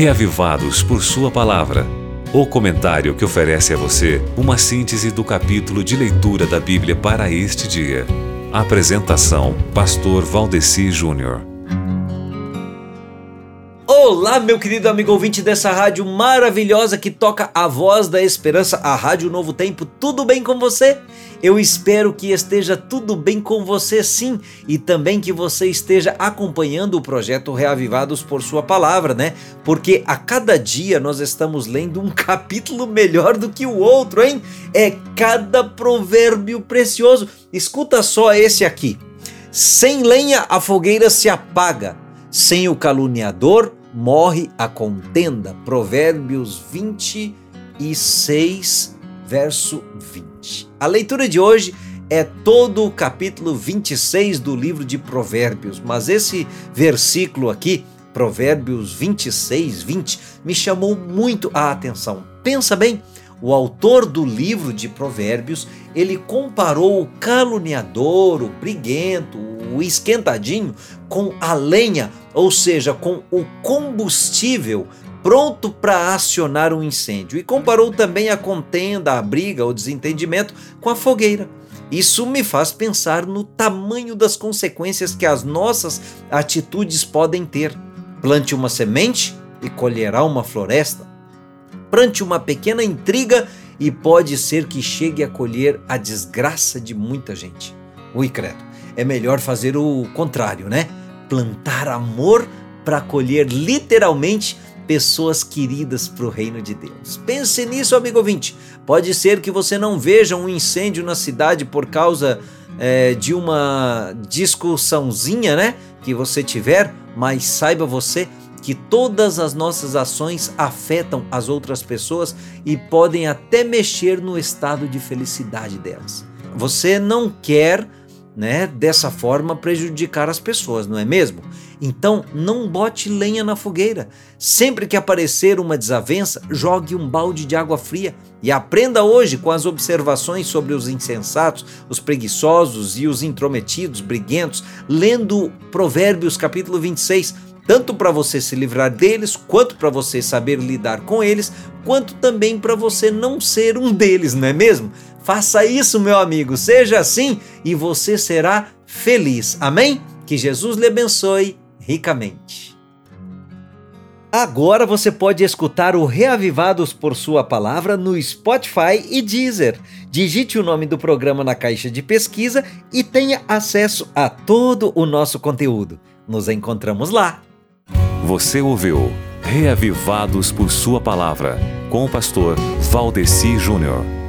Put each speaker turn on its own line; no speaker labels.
Reavivados por Sua Palavra. O comentário que oferece a você uma síntese do capítulo de leitura da Bíblia para este dia. Apresentação: Pastor Valdeci Júnior.
Olá, meu querido amigo ouvinte dessa rádio maravilhosa que toca a voz da esperança, a Rádio Novo Tempo. Tudo bem com você? Eu espero que esteja tudo bem com você sim e também que você esteja acompanhando o projeto Reavivados por Sua Palavra, né? Porque a cada dia nós estamos lendo um capítulo melhor do que o outro, hein? É cada provérbio precioso. Escuta só esse aqui. Sem lenha a fogueira se apaga, sem o caluniador morre a contenda. Provérbios 26, verso 20. A leitura de hoje é todo o capítulo 26 do livro de Provérbios, mas esse versículo aqui, Provérbios 26, 20, me chamou muito a atenção. Pensa bem, o autor do livro de Provérbios, ele comparou o caluniador, o briguento, o esquentadinho com a lenha, ou seja, com o combustível pronto para acionar um incêndio, e comparou também a contenda, a briga, o desentendimento com a fogueira. Isso me faz pensar no tamanho das consequências que as nossas atitudes podem ter. Plante uma semente e colherá uma floresta. Plante uma pequena intriga e pode ser que chegue a colher a desgraça de muita gente. Ui, credo, é melhor fazer o contrário, né? Plantar amor para colher literalmente pessoas queridas para o reino de Deus. Pense nisso, amigo ouvinte. Pode ser que você não veja um incêndio na cidade por causa é, de uma discussãozinha, né? Que você tiver, mas saiba você que todas as nossas ações afetam as outras pessoas e podem até mexer no estado de felicidade delas. Você não quer né, dessa forma prejudicar as pessoas, não é mesmo? Então não bote lenha na fogueira. Sempre que aparecer uma desavença, jogue um balde de água fria e aprenda hoje com as observações sobre os insensatos, os preguiçosos e os intrometidos, briguentos, lendo Provérbios capítulo 26 tanto para você se livrar deles, quanto para você saber lidar com eles, quanto também para você não ser um deles, não é mesmo? Faça isso, meu amigo, seja assim e você será feliz. Amém? Que Jesus lhe abençoe ricamente. Agora você pode escutar o Reavivados por Sua Palavra no Spotify e Deezer. Digite o nome do programa na caixa de pesquisa e tenha acesso a todo o nosso conteúdo. Nos encontramos lá.
Você ouviu Reavivados por Sua Palavra com o pastor Valdeci Júnior.